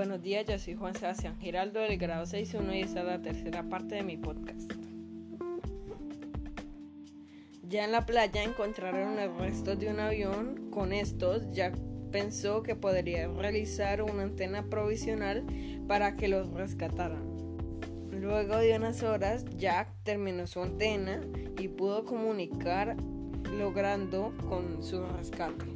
Buenos días, yo soy Juan Sebastián Giraldo del grado 6.1 y esta es la tercera parte de mi podcast. Ya en la playa encontraron los restos de un avión. Con estos, Jack pensó que podría realizar una antena provisional para que los rescataran. Luego de unas horas, Jack terminó su antena y pudo comunicar logrando con su rescate.